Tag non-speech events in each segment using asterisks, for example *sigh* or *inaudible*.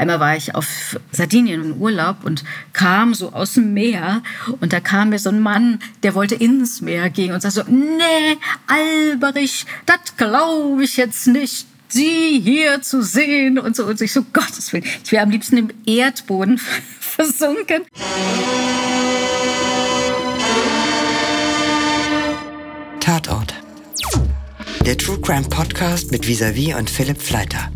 Einmal war ich auf Sardinien im Urlaub und kam so aus dem Meer und da kam mir so ein Mann, der wollte ins Meer gehen und sagte so, nee, Alberich, das glaube ich jetzt nicht. Sie hier zu sehen und so und ich so Gottes Willen, ich wäre am liebsten im Erdboden *laughs* versunken. Tatort. Der True Crime Podcast mit Visavi und Philipp Fleiter.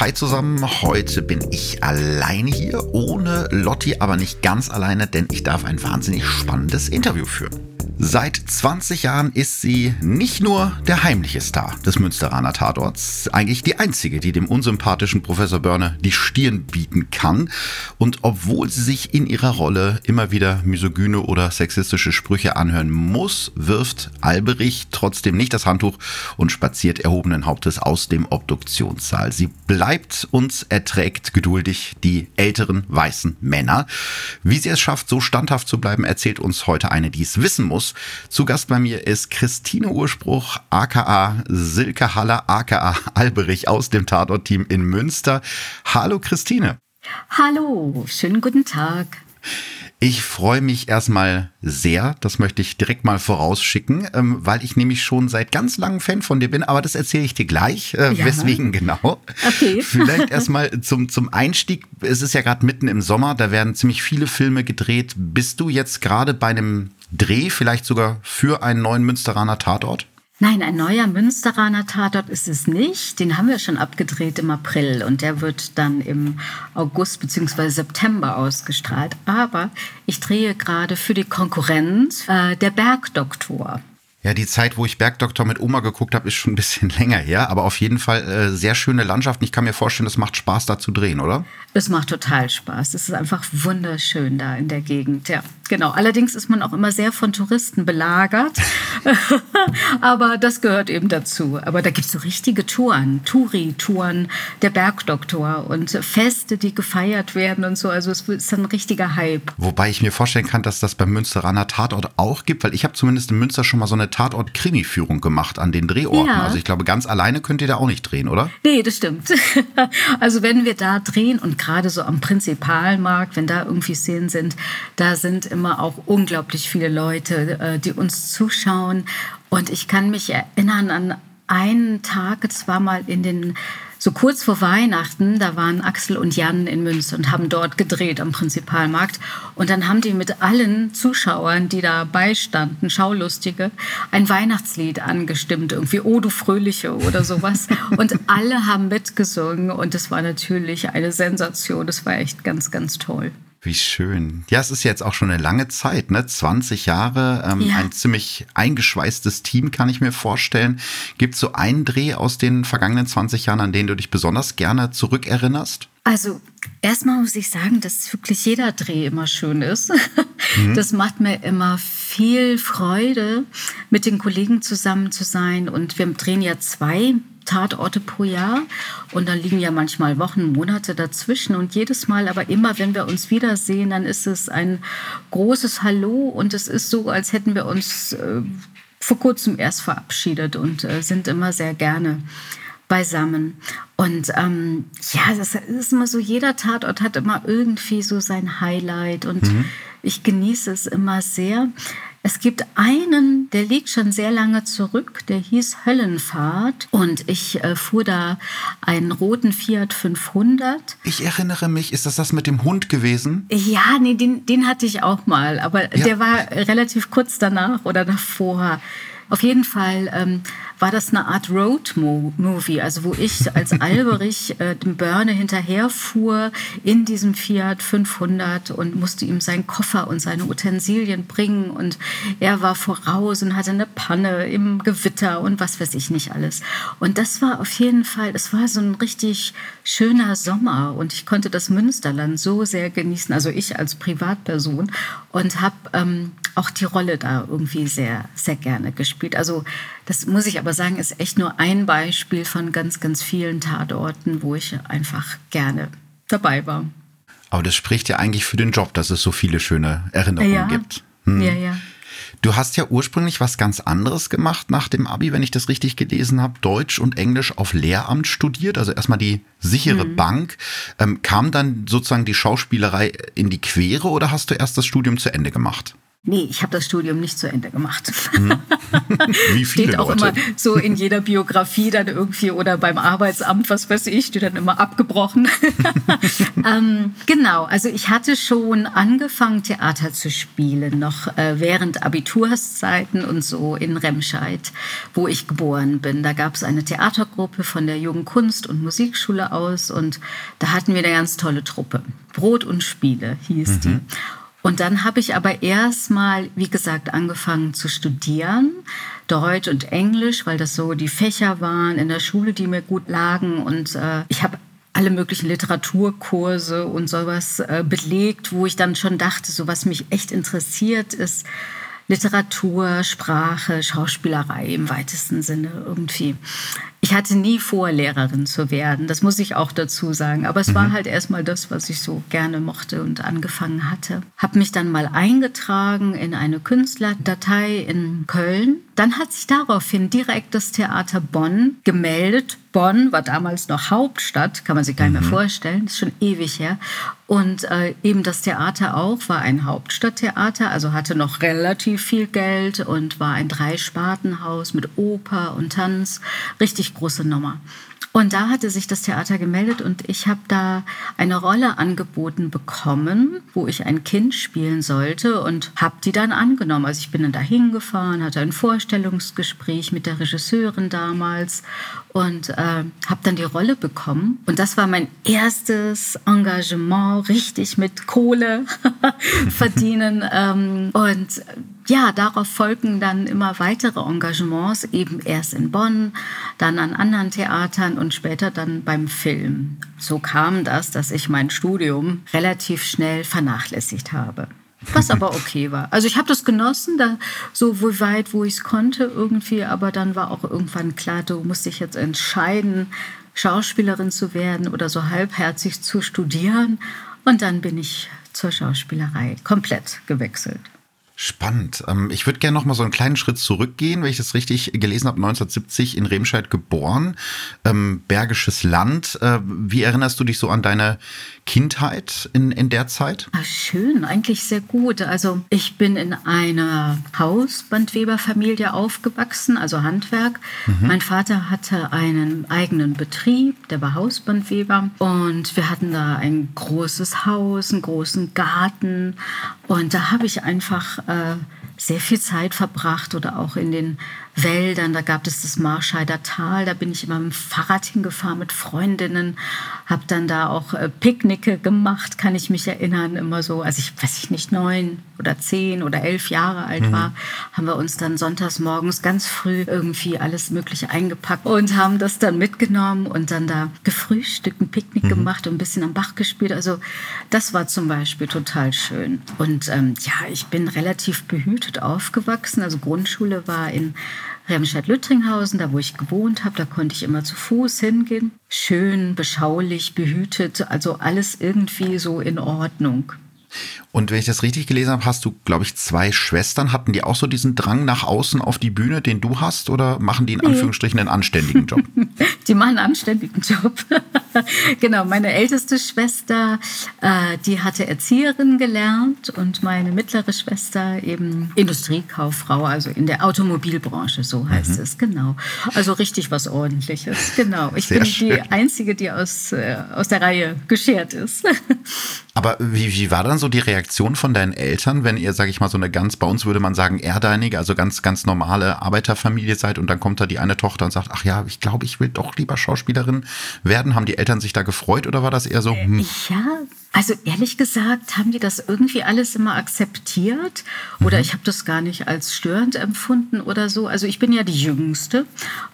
Hi zusammen, heute bin ich alleine hier, ohne Lotti, aber nicht ganz alleine, denn ich darf ein wahnsinnig spannendes Interview führen. Seit 20 Jahren ist sie nicht nur der heimliche Star des Münsteraner Tatorts, eigentlich die einzige, die dem unsympathischen Professor Börne die Stirn bieten kann. Und obwohl sie sich in ihrer Rolle immer wieder misogyne oder sexistische Sprüche anhören muss, wirft Alberich trotzdem nicht das Handtuch und spaziert erhobenen Hauptes aus dem Obduktionssaal. Sie bleibt und erträgt geduldig die älteren weißen Männer. Wie sie es schafft, so standhaft zu bleiben, erzählt uns heute eine, die es wissen muss zu Gast bei mir ist Christine Urspruch, aka Silke Haller, aka Alberich aus dem Tatort-Team in Münster. Hallo Christine. Hallo, schönen guten Tag. Ich freue mich erstmal sehr, das möchte ich direkt mal vorausschicken, ähm, weil ich nämlich schon seit ganz langem Fan von dir bin, aber das erzähle ich dir gleich, äh, ja. weswegen genau. Okay. *laughs* Vielleicht erstmal zum, zum Einstieg, es ist ja gerade mitten im Sommer, da werden ziemlich viele Filme gedreht. Bist du jetzt gerade bei einem Dreh, vielleicht sogar für einen neuen Münsteraner Tatort? Nein, ein neuer Münsteraner Tatort ist es nicht. Den haben wir schon abgedreht im April und der wird dann im August bzw. September ausgestrahlt. Aber ich drehe gerade für die Konkurrenz äh, der Bergdoktor. Ja, die Zeit, wo ich Bergdoktor mit Oma geguckt habe, ist schon ein bisschen *laughs* länger her, aber auf jeden Fall äh, sehr schöne Landschaft. Ich kann mir vorstellen, es macht Spaß, da zu drehen, oder? Es macht total Spaß. Es ist einfach wunderschön da in der Gegend, ja. Genau. Allerdings ist man auch immer sehr von Touristen belagert. *laughs* aber das gehört eben dazu. Aber da gibt es so richtige Touren, Touri-Touren, der Bergdoktor und Feste, die gefeiert werden und so. Also es ist ein richtiger Hype. Wobei ich mir vorstellen kann, dass das beim Münsteraner Tatort auch gibt, weil ich habe zumindest in Münster schon mal so eine Tatort-Krimi-Führung gemacht an den Drehorten. Ja. Also ich glaube, ganz alleine könnt ihr da auch nicht drehen, oder? Nee, das stimmt. *laughs* also wenn wir da drehen und gerade so am Prinzipalmarkt, wenn da irgendwie Szenen sind, da sind immer immer auch unglaublich viele Leute, äh, die uns zuschauen. Und ich kann mich erinnern an einen Tag, es war mal in den so kurz vor Weihnachten, da waren Axel und Jan in Münster und haben dort gedreht am Prinzipalmarkt. Und dann haben die mit allen Zuschauern, die da beistanden, Schaulustige, ein Weihnachtslied angestimmt, irgendwie O du Fröhliche oder sowas. *laughs* Und alle haben mitgesungen und es war natürlich eine Sensation. Das war echt ganz, ganz toll. Wie schön. Ja, es ist jetzt auch schon eine lange Zeit, ne? 20 Jahre, ähm, ja. ein ziemlich eingeschweißtes Team, kann ich mir vorstellen. Gibt es so einen Dreh aus den vergangenen 20 Jahren, an den du dich besonders gerne zurückerinnerst? Also erstmal muss ich sagen, dass wirklich jeder Dreh immer schön ist. Mhm. Das macht mir immer viel Freude, mit den Kollegen zusammen zu sein. Und wir drehen ja zwei Tatorte pro Jahr. Und dann liegen ja manchmal Wochen, Monate dazwischen. Und jedes Mal, aber immer, wenn wir uns wiedersehen, dann ist es ein großes Hallo. Und es ist so, als hätten wir uns äh, vor kurzem erst verabschiedet und äh, sind immer sehr gerne beisammen. Und ähm, ja, das ist immer so, jeder Tatort hat immer irgendwie so sein Highlight und mhm. ich genieße es immer sehr. Es gibt einen, der liegt schon sehr lange zurück, der hieß Höllenfahrt und ich äh, fuhr da einen roten Fiat 500. Ich erinnere mich, ist das das mit dem Hund gewesen? Ja, nee, den, den hatte ich auch mal, aber ja. der war relativ kurz danach oder davor. Auf jeden Fall ähm, war das eine Art Road-Movie, also wo ich als *laughs* Alberich äh, dem Börne hinterherfuhr in diesem Fiat 500 und musste ihm seinen Koffer und seine Utensilien bringen und er war voraus und hatte eine Panne im Gewitter und was weiß ich nicht alles. Und das war auf jeden Fall, es war so ein richtig schöner Sommer und ich konnte das Münsterland so sehr genießen, also ich als Privatperson und habe ähm, auch die Rolle da irgendwie sehr, sehr gerne gespielt. Also das muss ich aber sagen, ist echt nur ein Beispiel von ganz, ganz vielen Tatorten, wo ich einfach gerne dabei war. Aber das spricht ja eigentlich für den Job, dass es so viele schöne Erinnerungen ja. gibt. Hm. Ja, ja. Du hast ja ursprünglich was ganz anderes gemacht nach dem Abi, wenn ich das richtig gelesen habe. Deutsch und Englisch auf Lehramt studiert, also erstmal die sichere mhm. Bank. Ähm, kam dann sozusagen die Schauspielerei in die Quere oder hast du erst das Studium zu Ende gemacht? Nee, ich habe das Studium nicht zu Ende gemacht. Hm. *laughs* Wie viele Steht auch Leute? immer so in jeder Biografie dann irgendwie oder beim Arbeitsamt, was weiß ich, steht dann immer abgebrochen. *laughs* ähm, genau, also ich hatte schon angefangen, Theater zu spielen, noch äh, während Abiturszeiten und so in Remscheid, wo ich geboren bin. Da gab es eine Theatergruppe von der Jungen Kunst- und Musikschule aus und da hatten wir eine ganz tolle Truppe. Brot und Spiele hieß mhm. die. Und dann habe ich aber erstmal, wie gesagt, angefangen zu studieren, Deutsch und Englisch, weil das so die Fächer waren in der Schule, die mir gut lagen. Und äh, ich habe alle möglichen Literaturkurse und sowas äh, belegt, wo ich dann schon dachte, so was mich echt interessiert ist Literatur, Sprache, Schauspielerei im weitesten Sinne irgendwie. Ich hatte nie vor, Lehrerin zu werden, das muss ich auch dazu sagen. Aber es mhm. war halt erstmal das, was ich so gerne mochte und angefangen hatte. Habe mich dann mal eingetragen in eine Künstlerdatei in Köln. Dann hat sich daraufhin direkt das Theater Bonn gemeldet. Bonn war damals noch Hauptstadt, kann man sich gar nicht mehr mhm. vorstellen, das ist schon ewig her. Und äh, eben das Theater auch war ein Hauptstadttheater, also hatte noch relativ viel Geld und war ein Dreispartenhaus mit Oper und Tanz. Richtig große Nummer. Und da hatte sich das Theater gemeldet und ich habe da eine Rolle angeboten bekommen, wo ich ein Kind spielen sollte und habe die dann angenommen. Also ich bin dann da hingefahren, hatte ein Vorstellungsgespräch mit der Regisseurin damals und äh, habe dann die Rolle bekommen. Und das war mein erstes Engagement, richtig mit Kohle *laughs* verdienen. ähm, und ja, darauf folgen dann immer weitere Engagements, eben erst in Bonn, dann an anderen Theatern und später dann beim Film. So kam das, dass ich mein Studium relativ schnell vernachlässigt habe. Was aber okay war. Also ich habe das genossen, da so weit, wo ich es konnte irgendwie, aber dann war auch irgendwann klar, du musst dich jetzt entscheiden, Schauspielerin zu werden oder so halbherzig zu studieren. Und dann bin ich zur Schauspielerei komplett gewechselt. Spannend. Ähm, ich würde gerne noch mal so einen kleinen Schritt zurückgehen, wenn ich das richtig gelesen habe. 1970 in Remscheid geboren, ähm, Bergisches Land. Äh, wie erinnerst du dich so an deine Kindheit in, in der Zeit? Ach, schön, eigentlich sehr gut. Also ich bin in einer Hausbandweberfamilie aufgewachsen, also Handwerk. Mhm. Mein Vater hatte einen eigenen Betrieb, der war Hausbandweber. Und wir hatten da ein großes Haus, einen großen Garten. Und da habe ich einfach äh, sehr viel Zeit verbracht oder auch in den Wäldern. Da gab es das Marscheider Tal. Da bin ich immer mit dem Fahrrad hingefahren mit Freundinnen, habe dann da auch äh, Picknicke gemacht, kann ich mich erinnern. Immer so, als ich, weiß ich nicht, neun oder zehn oder elf Jahre alt mhm. war, haben wir uns dann sonntags morgens ganz früh irgendwie alles Mögliche eingepackt und haben das dann mitgenommen und dann da gefrühstückt, ein Picknick mhm. gemacht und ein bisschen am Bach gespielt. Also das war zum Beispiel total schön. Und ähm, ja, ich bin relativ behütet aufgewachsen. Also Grundschule war in Remscheid-Lüttringhausen, da wo ich gewohnt habe, da konnte ich immer zu Fuß hingehen. Schön, beschaulich, behütet, also alles irgendwie so in Ordnung. Und wenn ich das richtig gelesen habe, hast du, glaube ich, zwei Schwestern. Hatten die auch so diesen Drang nach außen auf die Bühne, den du hast? Oder machen die in Anführungsstrichen einen anständigen Job? *laughs* die machen einen anständigen Job. *laughs* genau, meine älteste Schwester, äh, die hatte Erzieherin gelernt und meine mittlere Schwester eben Industriekauffrau, also in der Automobilbranche, so heißt mhm. es, genau. Also richtig was Ordentliches, genau. Ich Sehr bin schön. die Einzige, die aus, äh, aus der Reihe geschert ist. *laughs* Aber wie, wie war dann so die Reaktion von deinen Eltern, wenn ihr, sag ich mal, so eine ganz, bei uns würde man sagen, erdeinige, also ganz, ganz normale Arbeiterfamilie seid und dann kommt da die eine Tochter und sagt, ach ja, ich glaube, ich will doch lieber Schauspielerin werden. Haben die Eltern sich da gefreut oder war das eher so? Hm? Ja, also ehrlich gesagt haben die das irgendwie alles immer akzeptiert oder mhm. ich habe das gar nicht als störend empfunden oder so. Also ich bin ja die Jüngste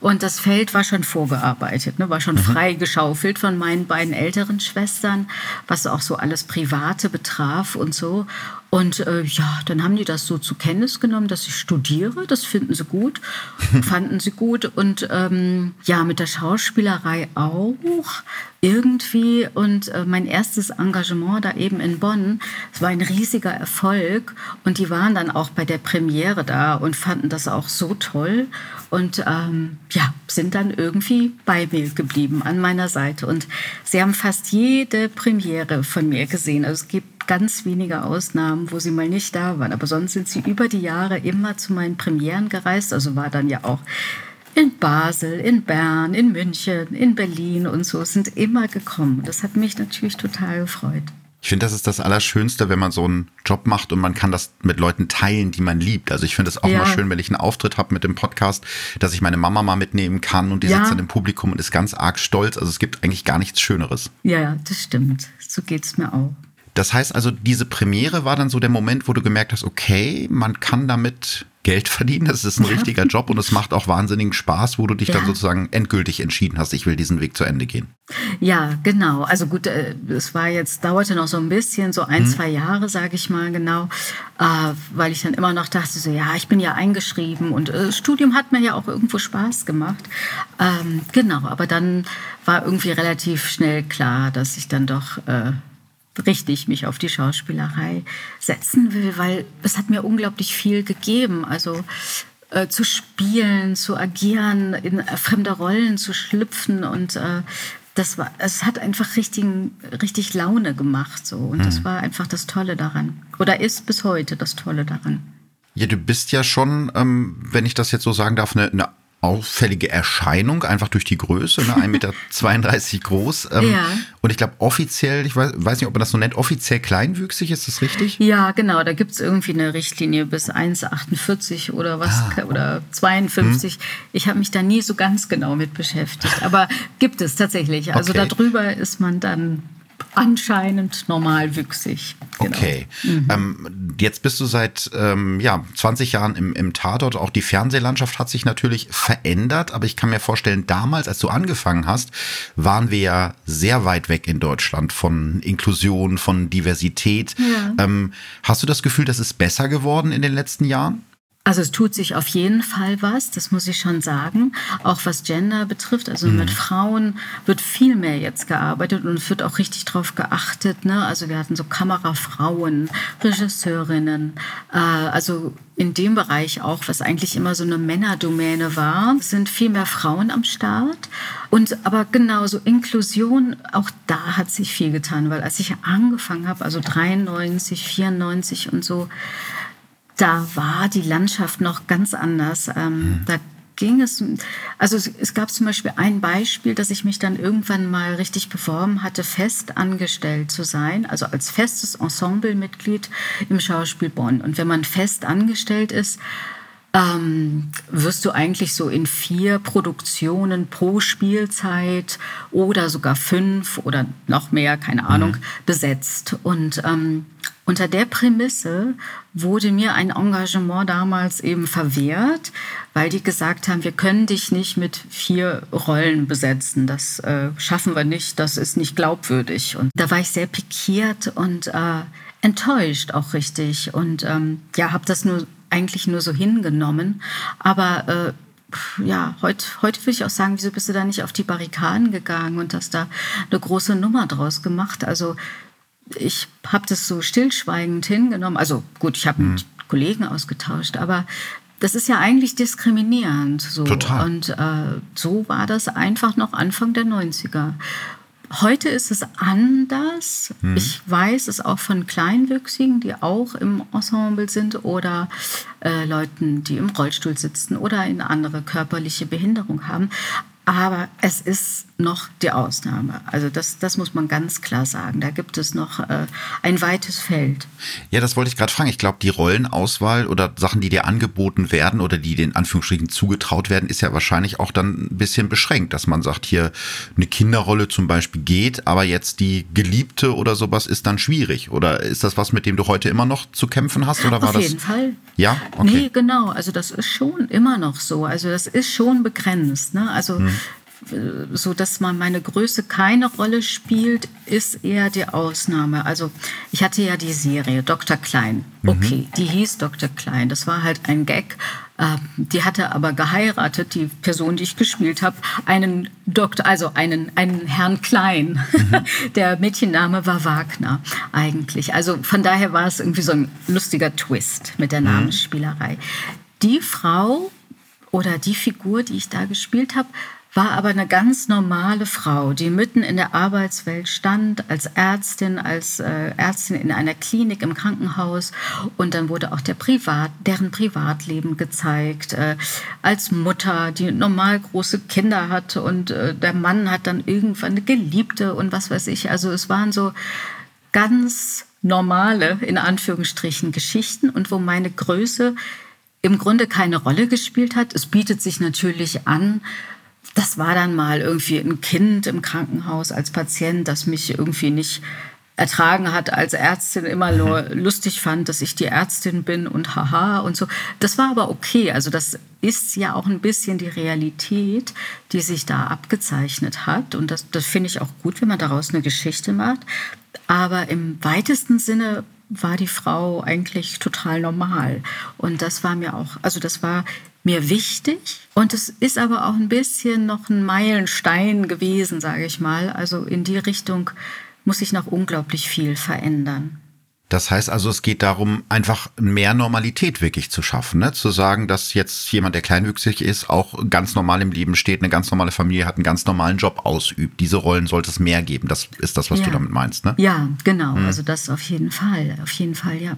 und das Feld war schon vorgearbeitet, ne? war schon mhm. freigeschaufelt von meinen beiden älteren Schwestern, was auch so alles Private betraf und so. Und äh, ja, dann haben die das so zur Kenntnis genommen, dass ich studiere. Das finden sie gut, *laughs* fanden sie gut. Und ähm, ja, mit der Schauspielerei auch irgendwie. Und äh, mein erstes Engagement da eben in Bonn, es war ein riesiger Erfolg. Und die waren dann auch bei der Premiere da und fanden das auch so toll. Und ähm, ja, sind dann irgendwie bei mir geblieben, an meiner Seite. Und sie haben fast jede Premiere von mir gesehen. Also es gibt ganz wenige Ausnahmen, wo sie mal nicht da waren. Aber sonst sind sie über die Jahre immer zu meinen Premieren gereist. Also war dann ja auch in Basel, in Bern, in München, in Berlin und so sind immer gekommen. Das hat mich natürlich total gefreut. Ich finde, das ist das Allerschönste, wenn man so einen Job macht und man kann das mit Leuten teilen, die man liebt. Also ich finde es auch ja. immer schön, wenn ich einen Auftritt habe mit dem Podcast, dass ich meine Mama mal mitnehmen kann und die ja. sitzt dann im Publikum und ist ganz arg stolz. Also es gibt eigentlich gar nichts Schöneres. Ja, das stimmt. So geht es mir auch. Das heißt also, diese Premiere war dann so der Moment, wo du gemerkt hast, okay, man kann damit Geld verdienen, das ist ein ja. richtiger Job und es macht auch wahnsinnigen Spaß, wo du dich ja. dann sozusagen endgültig entschieden hast, ich will diesen Weg zu Ende gehen. Ja, genau. Also gut, äh, es war jetzt, dauerte noch so ein bisschen, so ein, mhm. zwei Jahre, sage ich mal genau, äh, weil ich dann immer noch dachte, so ja, ich bin ja eingeschrieben und äh, Studium hat mir ja auch irgendwo Spaß gemacht. Ähm, genau, aber dann war irgendwie relativ schnell klar, dass ich dann doch richtig mich auf die Schauspielerei setzen will, weil es hat mir unglaublich viel gegeben. Also äh, zu spielen, zu agieren, in äh, fremde Rollen zu schlüpfen und äh, das war, es hat einfach richtig, richtig Laune gemacht so und mhm. das war einfach das Tolle daran oder ist bis heute das Tolle daran. Ja, du bist ja schon, ähm, wenn ich das jetzt so sagen darf, eine, eine auffällige Erscheinung, einfach durch die Größe, ne? 1,32 Meter *laughs* groß. Ähm, ja. Und ich glaube offiziell, ich weiß, weiß, nicht, ob man das so nennt, offiziell kleinwüchsig, ist das richtig? Ja, genau, da gibt es irgendwie eine Richtlinie bis 1,48 oder was, ah. oder 52. Hm. Ich habe mich da nie so ganz genau mit beschäftigt, aber gibt es tatsächlich. Also okay. darüber ist man dann anscheinend normalwüchsig. Genau. Okay. Mhm. Ähm, jetzt bist du seit ähm, ja, 20 Jahren im, im Tatort. Auch die Fernsehlandschaft hat sich natürlich verändert, aber ich kann mir vorstellen, damals, als du angefangen hast, waren wir ja sehr weit weg in Deutschland von Inklusion, von Diversität. Ja. Ähm, hast du das Gefühl, das ist besser geworden in den letzten Jahren? Also es tut sich auf jeden Fall was, das muss ich schon sagen. Auch was Gender betrifft, also mhm. mit Frauen wird viel mehr jetzt gearbeitet und es wird auch richtig drauf geachtet. Ne? Also wir hatten so Kamerafrauen, Regisseurinnen, äh, also in dem Bereich auch, was eigentlich immer so eine Männerdomäne war, sind viel mehr Frauen am Start. Und aber genauso Inklusion, auch da hat sich viel getan, weil als ich angefangen habe, also 93, 94 und so, da war die Landschaft noch ganz anders. Ähm, mhm. Da ging es, also es gab zum Beispiel ein Beispiel, dass ich mich dann irgendwann mal richtig beworben hatte, fest angestellt zu sein, also als festes Ensemblemitglied im Schauspiel Bonn. Und wenn man fest angestellt ist, ähm, wirst du eigentlich so in vier Produktionen pro Spielzeit oder sogar fünf oder noch mehr, keine Ahnung, mhm. besetzt. Und ähm, unter der Prämisse wurde mir ein Engagement damals eben verwehrt, weil die gesagt haben, wir können dich nicht mit vier Rollen besetzen. Das äh, schaffen wir nicht, das ist nicht glaubwürdig. Und da war ich sehr pikiert und äh, enttäuscht auch richtig. Und ähm, ja, habe das nur eigentlich nur so hingenommen. Aber äh, ja, heute, heute würde ich auch sagen, wieso bist du da nicht auf die Barrikaden gegangen und hast da eine große Nummer draus gemacht? Also ich habe das so stillschweigend hingenommen. Also gut, ich habe mhm. mit Kollegen ausgetauscht, aber das ist ja eigentlich diskriminierend. So. Total. Und äh, so war das einfach noch Anfang der 90er. Heute ist es anders. Mhm. Ich weiß es auch von Kleinwüchsigen, die auch im Ensemble sind oder äh, Leuten, die im Rollstuhl sitzen oder eine andere körperliche Behinderung haben. Aber es ist noch die Ausnahme. Also das, das muss man ganz klar sagen. Da gibt es noch äh, ein weites Feld. Ja, das wollte ich gerade fragen. Ich glaube, die Rollenauswahl oder Sachen, die dir angeboten werden oder die den Anführungsstrichen zugetraut werden, ist ja wahrscheinlich auch dann ein bisschen beschränkt, dass man sagt, hier eine Kinderrolle zum Beispiel geht, aber jetzt die Geliebte oder sowas ist dann schwierig. Oder ist das was, mit dem du heute immer noch zu kämpfen hast? Oder war Auf jeden das? Fall. Ja, okay. Nee, genau. Also das ist schon immer noch so. Also das ist schon begrenzt. Ne? Also hm so dass man meine Größe keine Rolle spielt, ist eher die Ausnahme. Also ich hatte ja die Serie Dr. Klein. Mhm. Okay, mhm. die hieß Dr. Klein. Das war halt ein Gag. Ähm, die hatte aber geheiratet, die Person, die ich gespielt habe, einen Doktor, also einen, einen Herrn Klein. Mhm. *laughs* Der Mädchenname war Wagner eigentlich. Also von daher war es irgendwie so ein lustiger Twist mit der mhm. Namensspielerei. Die Frau oder die Figur, die ich da gespielt habe, war aber eine ganz normale Frau, die mitten in der Arbeitswelt stand, als Ärztin, als äh, Ärztin in einer Klinik im Krankenhaus. Und dann wurde auch der Privat, deren Privatleben gezeigt, äh, als Mutter, die normal große Kinder hatte. Und äh, der Mann hat dann irgendwann eine Geliebte und was weiß ich. Also es waren so ganz normale, in Anführungsstrichen, Geschichten und wo meine Größe im Grunde keine Rolle gespielt hat. Es bietet sich natürlich an, das war dann mal irgendwie ein Kind im Krankenhaus als Patient, das mich irgendwie nicht ertragen hat als Ärztin, immer nur mhm. lustig fand, dass ich die Ärztin bin und haha und so. Das war aber okay. Also das ist ja auch ein bisschen die Realität, die sich da abgezeichnet hat. Und das, das finde ich auch gut, wenn man daraus eine Geschichte macht. Aber im weitesten Sinne war die Frau eigentlich total normal. Und das war mir auch, also das war mir wichtig. Und es ist aber auch ein bisschen noch ein Meilenstein gewesen, sage ich mal. Also in die Richtung muss sich noch unglaublich viel verändern. Das heißt also, es geht darum, einfach mehr Normalität wirklich zu schaffen, ne? zu sagen, dass jetzt jemand, der kleinwüchsig ist, auch ganz normal im Leben steht, eine ganz normale Familie hat, einen ganz normalen Job ausübt. Diese Rollen sollte es mehr geben. Das ist das, was ja. du damit meinst, ne? Ja, genau. Hm. Also das auf jeden Fall. Auf jeden Fall, ja.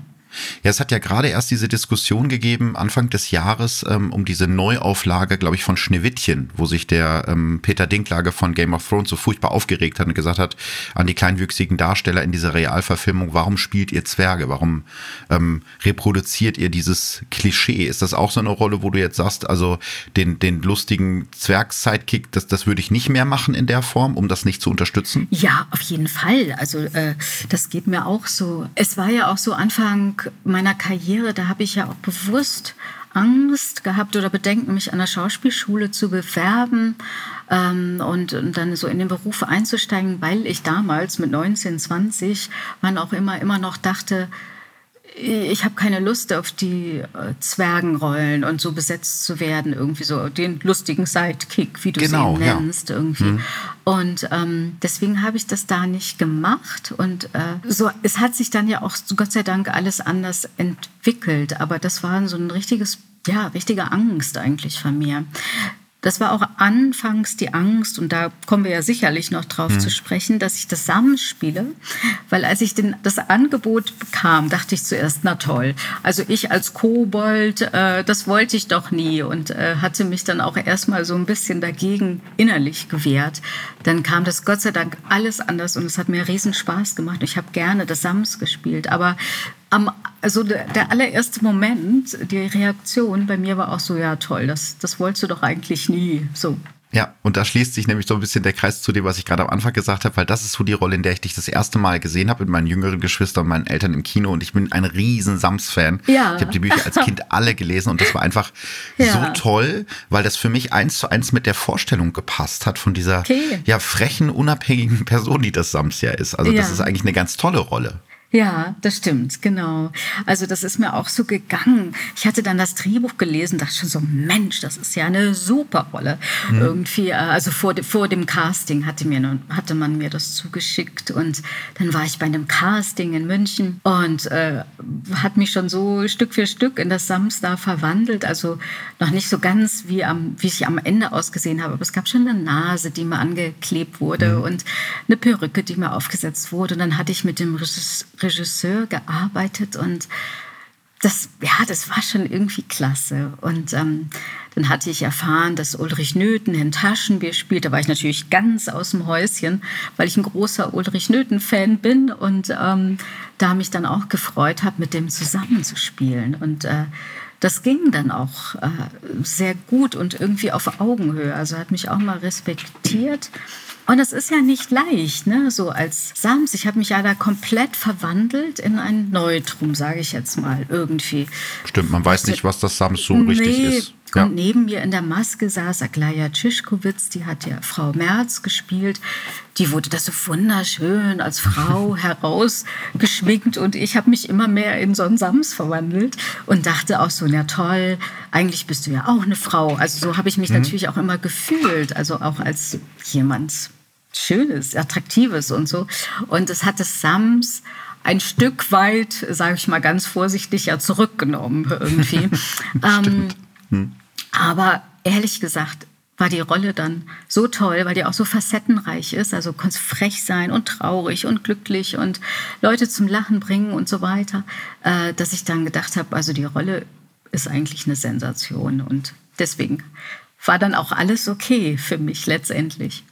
Ja, es hat ja gerade erst diese Diskussion gegeben, Anfang des Jahres, ähm, um diese Neuauflage, glaube ich, von Schneewittchen, wo sich der ähm, Peter Dinklage von Game of Thrones so furchtbar aufgeregt hat und gesagt hat an die kleinwüchsigen Darsteller in dieser Realverfilmung, warum spielt ihr Zwerge? Warum ähm, reproduziert ihr dieses Klischee? Ist das auch so eine Rolle, wo du jetzt sagst, also den, den lustigen Zwerg-Sidekick, das, das würde ich nicht mehr machen in der Form, um das nicht zu unterstützen? Ja, auf jeden Fall. Also äh, das geht mir auch so. Es war ja auch so Anfang meiner Karriere, da habe ich ja auch bewusst Angst gehabt oder Bedenken, mich an der Schauspielschule zu bewerben ähm, und, und, dann so in den Beruf einzusteigen, weil ich damals mit 19, 20, wann auch immer, immer noch dachte, ich habe keine Lust auf die äh, Zwergenrollen und so besetzt zu werden, irgendwie so den lustigen Sidekick, wie du genau, sie nennst, ja. irgendwie. Mhm. Und ähm, deswegen habe ich das da nicht gemacht. Und äh, so, es hat sich dann ja auch Gott sei Dank alles anders entwickelt. Aber das war so ein richtiges, ja, richtige Angst eigentlich von mir. Das war auch anfangs die Angst, und da kommen wir ja sicherlich noch drauf mhm. zu sprechen, dass ich das zusammenspiele. Weil als ich den, das Angebot bekam, dachte ich zuerst, na toll. Also ich als Kobold, äh, das wollte ich doch nie und äh, hatte mich dann auch erstmal so ein bisschen dagegen innerlich gewehrt. Dann kam das Gott sei Dank alles anders und es hat mir riesen Spaß gemacht. Ich habe gerne das Sams gespielt, aber am, also der, der, allererste Moment, die Reaktion bei mir war auch so, ja toll, das, das wolltest du doch eigentlich nie. So. Ja, und da schließt sich nämlich so ein bisschen der Kreis zu dem, was ich gerade am Anfang gesagt habe, weil das ist so die Rolle, in der ich dich das erste Mal gesehen habe mit meinen jüngeren Geschwistern und meinen Eltern im Kino und ich bin ein riesen Sams-Fan. Ja. Ich habe die Bücher als Kind *laughs* alle gelesen und das war einfach ja. so toll, weil das für mich eins zu eins mit der Vorstellung gepasst hat von dieser okay. ja frechen, unabhängigen Person, die das Sams ja ist. Also ja. das ist eigentlich eine ganz tolle Rolle. Ja, das stimmt, genau. Also das ist mir auch so gegangen. Ich hatte dann das Drehbuch gelesen, dachte schon so, Mensch, das ist ja eine super Rolle. Mhm. Irgendwie, äh, also vor, vor dem Casting hatte, mir, hatte man mir das zugeschickt und dann war ich bei einem Casting in München und äh, hat mich schon so Stück für Stück in das Samstar verwandelt. Also noch nicht so ganz, wie, am, wie ich am Ende ausgesehen habe, aber es gab schon eine Nase, die mir angeklebt wurde mhm. und eine Perücke, die mir aufgesetzt wurde. Und dann hatte ich mit dem Regisseur Regisseur gearbeitet und das, ja, das war schon irgendwie klasse. Und ähm, dann hatte ich erfahren, dass Ulrich Nöthen in Taschenbier spielt. Da war ich natürlich ganz aus dem Häuschen, weil ich ein großer Ulrich Nöthen-Fan bin und ähm, da mich dann auch gefreut habe, mit dem zusammenzuspielen. Und äh, das ging dann auch äh, sehr gut und irgendwie auf Augenhöhe. Also hat mich auch mal respektiert. Und es ist ja nicht leicht, ne? so als Sams. Ich habe mich ja da komplett verwandelt in ein Neutrum, sage ich jetzt mal irgendwie. Stimmt, man weiß nicht, was das Sams so nee, richtig ist. Ja. Und neben mir in der Maske saß Aglaya Tschischkowitz, die hat ja Frau Merz gespielt. Die wurde das so wunderschön als Frau *laughs* herausgeschminkt und ich habe mich immer mehr in so einen Sams verwandelt und dachte auch so, na toll, eigentlich bist du ja auch eine Frau. Also so habe ich mich mhm. natürlich auch immer gefühlt, also auch als jemand Schönes, Attraktives und so. Und es hat das Sams ein Stück weit, sage ich mal ganz vorsichtig, ja zurückgenommen irgendwie. *laughs* ähm, hm. Aber ehrlich gesagt war die Rolle dann so toll, weil die auch so facettenreich ist. Also konnte frech sein und traurig und glücklich und Leute zum Lachen bringen und so weiter, äh, dass ich dann gedacht habe, also die Rolle ist eigentlich eine Sensation und deswegen war dann auch alles okay für mich letztendlich.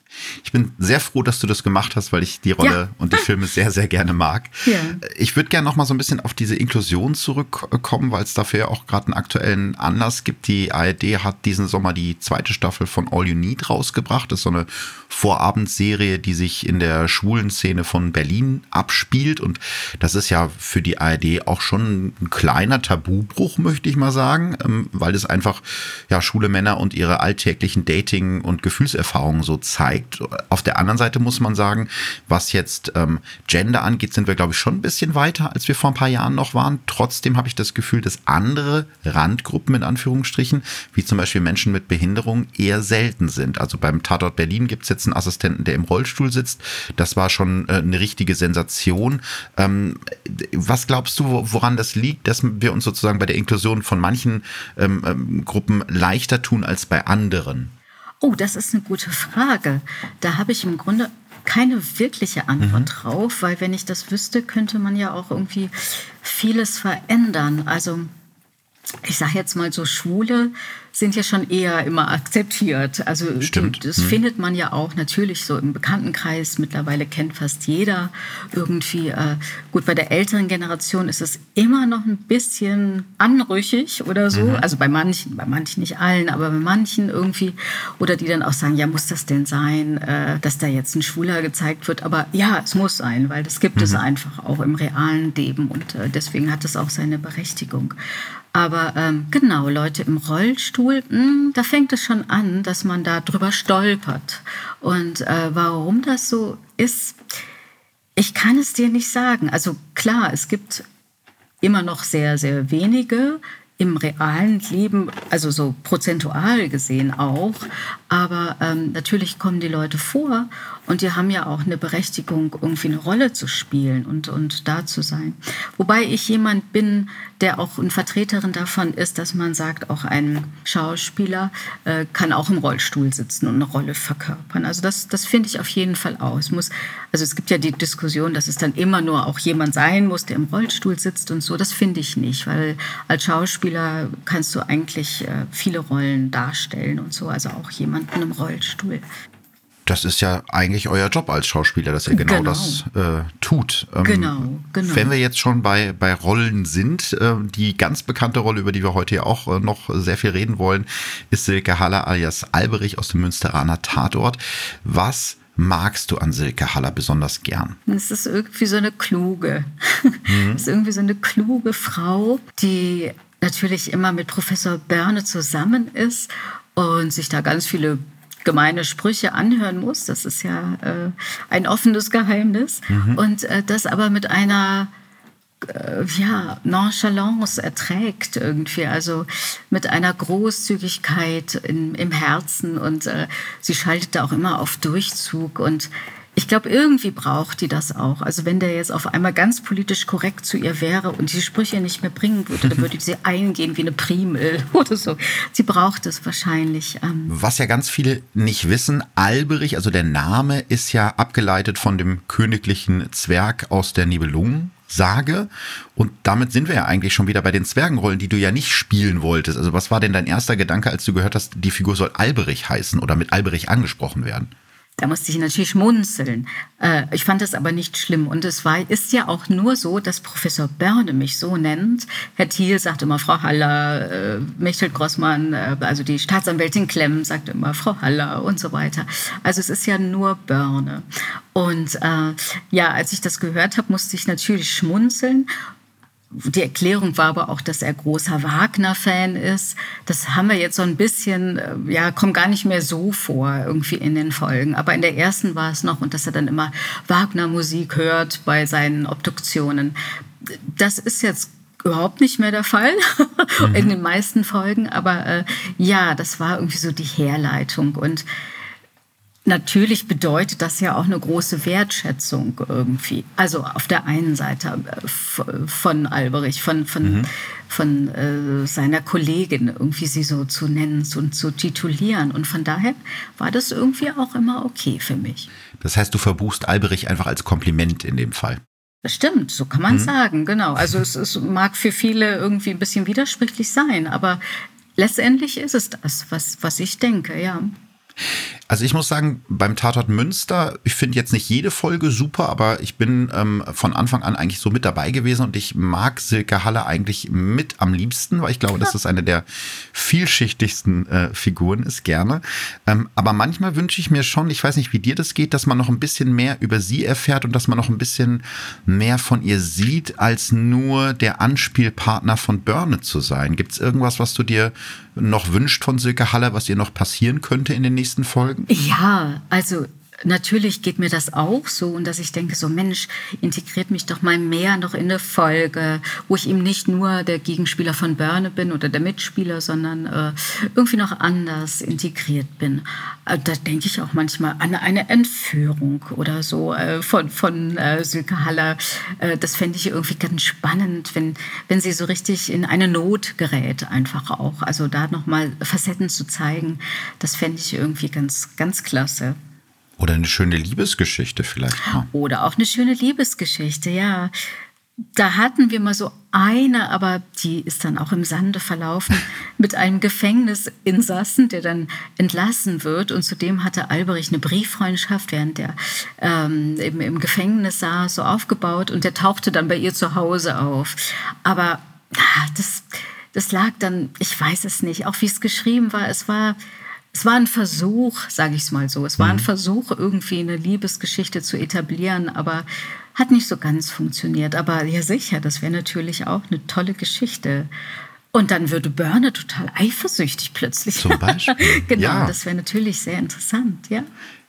Ich bin sehr froh, dass du das gemacht hast, weil ich die Rolle ja. und die Filme sehr, sehr gerne mag. Ja. Ich würde gerne noch mal so ein bisschen auf diese Inklusion zurückkommen, weil es dafür ja auch gerade einen aktuellen Anlass gibt. Die ARD hat diesen Sommer die zweite Staffel von All You Need rausgebracht. Das ist so eine Vorabendserie, die sich in der schwulen Szene von Berlin abspielt. Und das ist ja für die ARD auch schon ein kleiner Tabubruch, möchte ich mal sagen, ähm, weil es einfach ja schwule Männer und ihre alltäglichen Dating- und Gefühlserfahrungen so zeigt zeigt. Auf der anderen Seite muss man sagen, was jetzt ähm, Gender angeht, sind wir, glaube ich, schon ein bisschen weiter, als wir vor ein paar Jahren noch waren. Trotzdem habe ich das Gefühl, dass andere Randgruppen in Anführungsstrichen, wie zum Beispiel Menschen mit Behinderung, eher selten sind. Also beim Tatort Berlin gibt es jetzt einen Assistenten, der im Rollstuhl sitzt. Das war schon äh, eine richtige Sensation. Ähm, was glaubst du, woran das liegt, dass wir uns sozusagen bei der Inklusion von manchen ähm, ähm Gruppen leichter tun als bei anderen? Oh, das ist eine gute Frage. Da habe ich im Grunde keine wirkliche Antwort mhm. drauf, weil wenn ich das wüsste, könnte man ja auch irgendwie vieles verändern. Also ich sage jetzt mal so, Schwule sind ja schon eher immer akzeptiert. Also Stimmt. das hm. findet man ja auch natürlich so im Bekanntenkreis. Mittlerweile kennt fast jeder irgendwie. Äh, gut, bei der älteren Generation ist es immer noch ein bisschen anrüchig oder so. Mhm. Also bei manchen, bei manchen nicht allen, aber bei manchen irgendwie. Oder die dann auch sagen, ja, muss das denn sein, äh, dass da jetzt ein Schwuler gezeigt wird? Aber ja, es muss sein, weil das gibt mhm. es einfach auch im realen Leben und äh, deswegen hat es auch seine Berechtigung. Aber ähm, genau, Leute im Rollstuhl, mh, hm, da fängt es schon an, dass man da drüber stolpert. Und äh, warum das so ist, ich kann es dir nicht sagen. Also klar, es gibt immer noch sehr, sehr wenige, im realen Leben, also so prozentual gesehen auch. Aber ähm, natürlich kommen die Leute vor und die haben ja auch eine Berechtigung, irgendwie eine Rolle zu spielen und, und da zu sein. Wobei ich jemand bin, der auch eine Vertreterin davon ist, dass man sagt, auch ein Schauspieler äh, kann auch im Rollstuhl sitzen und eine Rolle verkörpern. Also das, das finde ich auf jeden Fall auch. Es muss, also es gibt ja die Diskussion, dass es dann immer nur auch jemand sein muss, der im Rollstuhl sitzt und so. Das finde ich nicht, weil als Schauspieler kannst du eigentlich äh, viele Rollen darstellen und so. Also auch jemanden im Rollstuhl das ist ja eigentlich euer Job als Schauspieler, dass ihr genau, genau. das äh, tut. Ähm, genau, genau. Wenn wir jetzt schon bei, bei Rollen sind, äh, die ganz bekannte Rolle, über die wir heute ja auch äh, noch sehr viel reden wollen, ist Silke Haller alias Alberich aus dem Münsteraner Tatort. Was magst du an Silke Haller besonders gern? Es ist irgendwie so eine kluge, mhm. *laughs* es ist irgendwie so eine kluge Frau, die natürlich immer mit Professor Börne zusammen ist und sich da ganz viele gemeine Sprüche anhören muss. Das ist ja äh, ein offenes Geheimnis. Mhm. Und äh, das aber mit einer äh, ja, Nonchalance erträgt irgendwie, also mit einer Großzügigkeit in, im Herzen und äh, sie schaltet da auch immer auf Durchzug und ich glaube, irgendwie braucht die das auch. Also wenn der jetzt auf einmal ganz politisch korrekt zu ihr wäre und die Sprüche nicht mehr bringen würde, dann würde sie eingehen wie eine Primel *laughs* oder so. Sie braucht es wahrscheinlich. Ähm. Was ja ganz viele nicht wissen, Alberich, also der Name ist ja abgeleitet von dem königlichen Zwerg aus der Nibelungen. Sage. Und damit sind wir ja eigentlich schon wieder bei den Zwergenrollen, die du ja nicht spielen wolltest. Also was war denn dein erster Gedanke, als du gehört hast, die Figur soll Alberich heißen oder mit Alberich angesprochen werden? Da musste ich natürlich schmunzeln. Äh, ich fand es aber nicht schlimm. Und es war, ist ja auch nur so, dass Professor Börne mich so nennt. Herr Thiel sagt immer Frau Haller, äh, Mechthild Grossmann, äh, also die Staatsanwältin Klemm sagt immer Frau Haller und so weiter. Also es ist ja nur Börne. Und äh, ja, als ich das gehört habe, musste ich natürlich schmunzeln die Erklärung war aber auch, dass er großer Wagner-Fan ist. Das haben wir jetzt so ein bisschen, äh, ja, kommt gar nicht mehr so vor irgendwie in den Folgen. Aber in der ersten war es noch und dass er dann immer Wagner-Musik hört bei seinen Obduktionen. Das ist jetzt überhaupt nicht mehr der Fall *laughs* mhm. in den meisten Folgen. Aber äh, ja, das war irgendwie so die Herleitung und Natürlich bedeutet das ja auch eine große Wertschätzung irgendwie. Also auf der einen Seite äh, von Alberich, von, von, mhm. von äh, seiner Kollegin, irgendwie sie so zu nennen und zu titulieren. Und von daher war das irgendwie auch immer okay für mich. Das heißt, du verbuchst Alberich einfach als Kompliment in dem Fall. Das stimmt, so kann man mhm. sagen, genau. Also es, es mag für viele irgendwie ein bisschen widersprüchlich sein, aber letztendlich ist es das, was, was ich denke, ja. Also ich muss sagen, beim Tatort Münster, ich finde jetzt nicht jede Folge super, aber ich bin ähm, von Anfang an eigentlich so mit dabei gewesen und ich mag Silke Halle eigentlich mit am liebsten, weil ich glaube, dass das eine der vielschichtigsten äh, Figuren ist, gerne. Ähm, aber manchmal wünsche ich mir schon, ich weiß nicht, wie dir das geht, dass man noch ein bisschen mehr über sie erfährt und dass man noch ein bisschen mehr von ihr sieht, als nur der Anspielpartner von Börne zu sein. Gibt es irgendwas, was du dir noch wünscht von Silke Halle, was ihr noch passieren könnte in den nächsten Folgen? Ja, also natürlich geht mir das auch so und dass ich denke, so Mensch, integriert mich doch mal mehr noch in eine Folge, wo ich eben nicht nur der Gegenspieler von Börne bin oder der Mitspieler, sondern äh, irgendwie noch anders integriert bin. Äh, da denke ich auch manchmal an eine Entführung oder so äh, von, von äh, Silke Haller. Äh, das fände ich irgendwie ganz spannend, wenn, wenn sie so richtig in eine Not gerät, einfach auch. Also da nochmal Facetten zu zeigen, das fände ich irgendwie ganz, ganz klasse. Oder eine schöne Liebesgeschichte vielleicht. Oder auch eine schöne Liebesgeschichte, ja. Da hatten wir mal so eine, aber die ist dann auch im Sande verlaufen, *laughs* mit einem Gefängnisinsassen, der dann entlassen wird. Und zudem hatte Alberich eine Brieffreundschaft, während der ähm, eben im Gefängnis saß, so aufgebaut. Und der tauchte dann bei ihr zu Hause auf. Aber ah, das, das lag dann, ich weiß es nicht, auch wie es geschrieben war, es war es war ein Versuch, sage ich es mal so. Es war ein mhm. Versuch, irgendwie eine Liebesgeschichte zu etablieren, aber hat nicht so ganz funktioniert. Aber ja, sicher, das wäre natürlich auch eine tolle Geschichte. Und dann würde Börne total eifersüchtig plötzlich. Zum Beispiel. *laughs* genau, ja. das wäre natürlich sehr interessant, ja.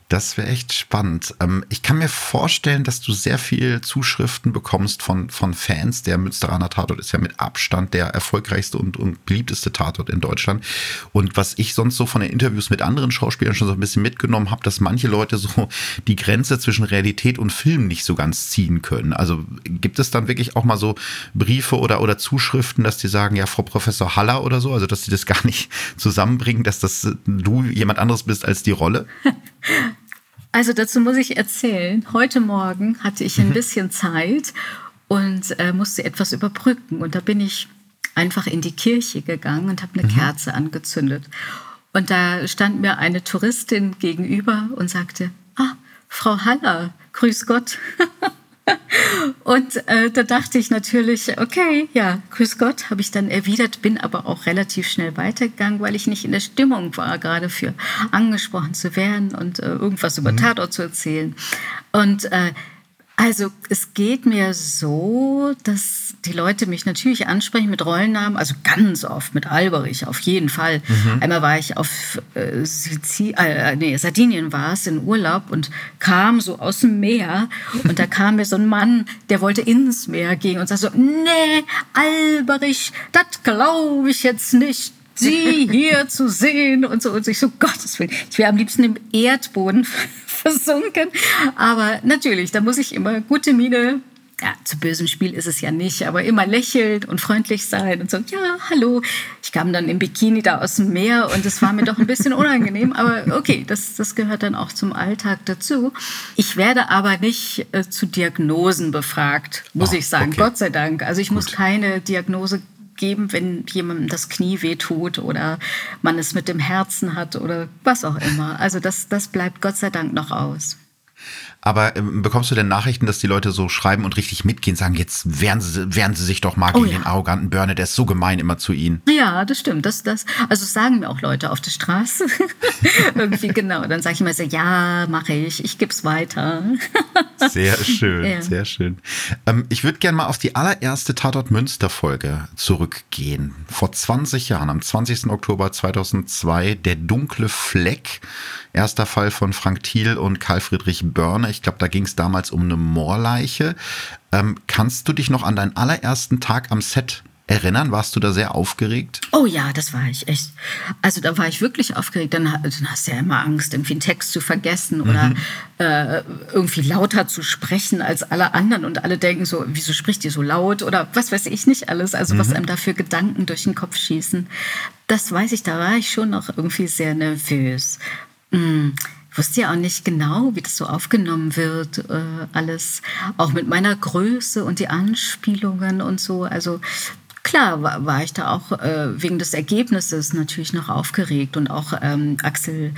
Das wäre echt spannend. Ähm, ich kann mir vorstellen, dass du sehr viel Zuschriften bekommst von, von Fans. Der Münsteraner Tatort ist ja mit Abstand der erfolgreichste und, und beliebteste Tatort in Deutschland. Und was ich sonst so von den Interviews mit anderen Schauspielern schon so ein bisschen mitgenommen habe, dass manche Leute so die Grenze zwischen Realität und Film nicht so ganz ziehen können. Also gibt es dann wirklich auch mal so Briefe oder, oder Zuschriften, dass die sagen, ja, Frau Professor Haller oder so, also dass sie das gar nicht *laughs* zusammenbringen, dass das du jemand anderes bist als die Rolle? *laughs* Also dazu muss ich erzählen, heute Morgen hatte ich ein mhm. bisschen Zeit und äh, musste etwas überbrücken. Und da bin ich einfach in die Kirche gegangen und habe eine mhm. Kerze angezündet. Und da stand mir eine Touristin gegenüber und sagte, ah, Frau Haller, grüß Gott. *laughs* *laughs* Und äh, da dachte ich natürlich, okay, ja, grüß Gott, habe ich dann erwidert, bin aber auch relativ schnell weitergegangen, weil ich nicht in der Stimmung war, gerade für angesprochen zu werden und äh, irgendwas über mhm. Tatort zu erzählen. Und äh, also es geht mir so, dass die Leute mich natürlich ansprechen mit Rollennamen, also ganz oft mit Alberich, auf jeden Fall. Mhm. Einmal war ich auf äh, Sizil äh, nee, Sardinien war es in Urlaub und kam so aus dem Meer und da kam mir so ein Mann, der wollte ins Meer gehen und sagte so, nee, Alberich, das glaube ich jetzt nicht. Sie *laughs* hier zu sehen und so. Und ich so, Gottes Willen, ich wäre am liebsten im Erdboden *laughs* versunken. Aber natürlich, da muss ich immer gute Miene ja, zu bösem Spiel ist es ja nicht, aber immer lächeln und freundlich sein und so, ja, hallo. Ich kam dann im Bikini da aus dem Meer und es war mir doch ein bisschen *laughs* unangenehm, aber okay, das, das gehört dann auch zum Alltag dazu. Ich werde aber nicht äh, zu Diagnosen befragt, muss oh, ich sagen, okay. Gott sei Dank. Also ich Gut. muss keine Diagnose geben, wenn jemandem das Knie wehtut oder man es mit dem Herzen hat oder was auch immer. Also das, das bleibt Gott sei Dank noch aus. Aber ähm, bekommst du denn Nachrichten, dass die Leute so schreiben und richtig mitgehen, sagen, jetzt wehren sie, wehren sie sich doch mal gegen oh, ja. den arroganten Börne, der ist so gemein immer zu ihnen. Ja, das stimmt. Das, das, also sagen mir auch Leute auf der Straße. *laughs* Irgendwie genau. Dann sage ich immer so, ja, mache ich, ich gebe es weiter. *laughs* sehr schön, ja. sehr schön. Ähm, ich würde gerne mal auf die allererste Tatort Münster-Folge zurückgehen. Vor 20 Jahren, am 20. Oktober 2002, der dunkle Fleck. Erster Fall von Frank Thiel und Karl Friedrich Börne. Ich glaube, da ging es damals um eine Moorleiche. Ähm, kannst du dich noch an deinen allerersten Tag am Set erinnern? Warst du da sehr aufgeregt? Oh ja, das war ich echt. Also da war ich wirklich aufgeregt. Dann, dann hast du ja immer Angst, irgendwie einen Text zu vergessen oder mhm. äh, irgendwie lauter zu sprechen als alle anderen und alle denken so, wieso spricht ihr so laut oder was weiß ich nicht alles. Also mhm. was einem dafür Gedanken durch den Kopf schießen. Das weiß ich, da war ich schon noch irgendwie sehr nervös. Mhm wusste ja auch nicht genau, wie das so aufgenommen wird, äh, alles. Auch mit meiner Größe und die Anspielungen und so. Also klar war, war ich da auch äh, wegen des Ergebnisses natürlich noch aufgeregt und auch ähm, Axel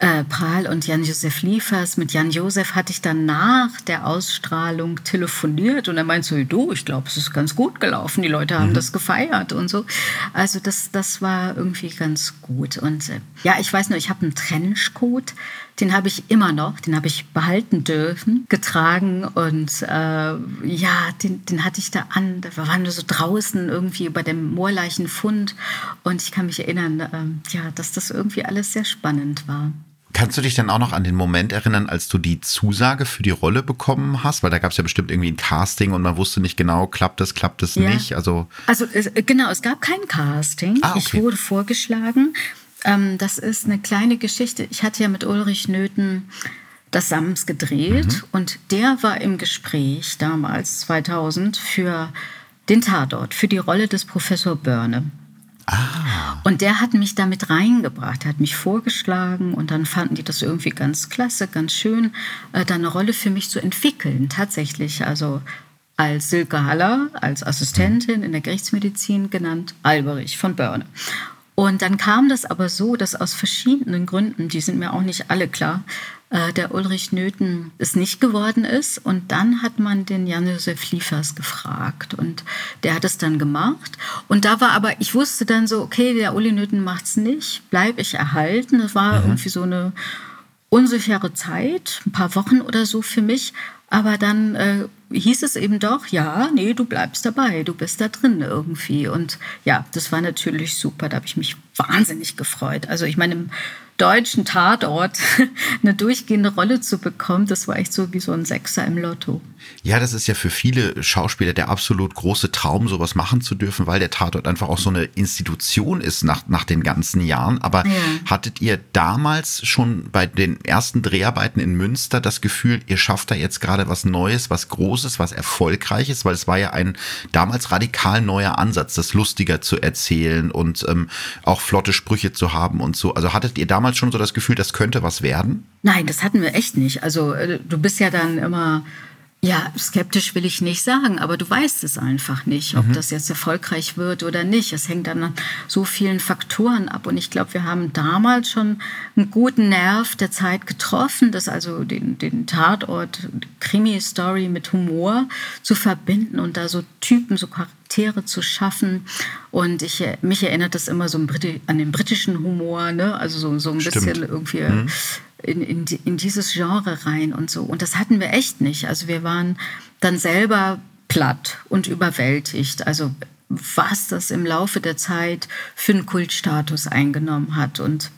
äh, Prahl und Jan-Josef Liefers. Mit Jan-Josef hatte ich dann nach der Ausstrahlung telefoniert und er meinte so, du, ich glaube, es ist ganz gut gelaufen, die Leute haben mhm. das gefeiert und so. Also das, das war irgendwie ganz gut. Und äh, ja, ich weiß nur, ich habe einen Trenchcoat, den habe ich immer noch, den habe ich behalten dürfen, getragen und äh, ja, den, den hatte ich da an. Da waren wir so draußen irgendwie bei dem Moorleichenfund und ich kann mich erinnern, äh, ja, dass das irgendwie alles sehr spannend war. Kannst du dich dann auch noch an den Moment erinnern, als du die Zusage für die Rolle bekommen hast? Weil da gab es ja bestimmt irgendwie ein Casting und man wusste nicht genau, klappt es, klappt es ja. nicht. Also, also genau, es gab kein Casting. Ah, okay. Ich wurde vorgeschlagen. Ähm, das ist eine kleine Geschichte. Ich hatte ja mit Ulrich Nöthen das Sams gedreht mhm. und der war im Gespräch damals 2000 für den Tatort, für die Rolle des Professor Börne. Ah. Und der hat mich damit reingebracht, hat mich vorgeschlagen und dann fanden die das irgendwie ganz klasse, ganz schön, äh, da eine Rolle für mich zu entwickeln, tatsächlich. Also als Silke Haller, als Assistentin in der Gerichtsmedizin genannt, Alberich von Börne. Und dann kam das aber so, dass aus verschiedenen Gründen, die sind mir auch nicht alle klar, äh, der Ulrich Nöthen es nicht geworden ist. Und dann hat man den Jan-Josef Liefers gefragt und der hat es dann gemacht. Und da war aber, ich wusste dann so, okay, der Uli Nöthen macht's nicht, bleib ich erhalten. Das war mhm. irgendwie so eine unsichere Zeit, ein paar Wochen oder so für mich. Aber dann äh, hieß es eben doch, ja, nee, du bleibst dabei, du bist da drin irgendwie. Und ja, das war natürlich super, da habe ich mich wahnsinnig gefreut. Also ich meine, deutschen Tatort *laughs* eine durchgehende Rolle zu bekommen, das war echt so wie so ein Sechser im Lotto. Ja, das ist ja für viele Schauspieler der absolut große Traum, sowas machen zu dürfen, weil der Tatort einfach auch so eine Institution ist nach, nach den ganzen Jahren. Aber ja. hattet ihr damals schon bei den ersten Dreharbeiten in Münster das Gefühl, ihr schafft da jetzt gerade was Neues, was Großes, was Erfolgreiches? Weil es war ja ein damals radikal neuer Ansatz, das lustiger zu erzählen und ähm, auch flotte Sprüche zu haben und so. Also hattet ihr damals schon so das Gefühl, das könnte was werden? Nein, das hatten wir echt nicht. Also äh, du bist ja dann immer ja, skeptisch will ich nicht sagen, aber du weißt es einfach nicht, ob mhm. das jetzt erfolgreich wird oder nicht. Es hängt dann an so vielen Faktoren ab. Und ich glaube, wir haben damals schon einen guten Nerv der Zeit getroffen, das also den, den Tatort, Krimi-Story mit Humor zu verbinden und da so Typen, so Charaktere zu schaffen. Und ich, mich erinnert das immer so an den britischen Humor, ne? also so, so ein Stimmt. bisschen irgendwie. Mhm in, in, in dieses Genre rein und so. Und das hatten wir echt nicht. Also wir waren dann selber platt und überwältigt. Also was das im Laufe der Zeit für einen Kultstatus eingenommen hat. Und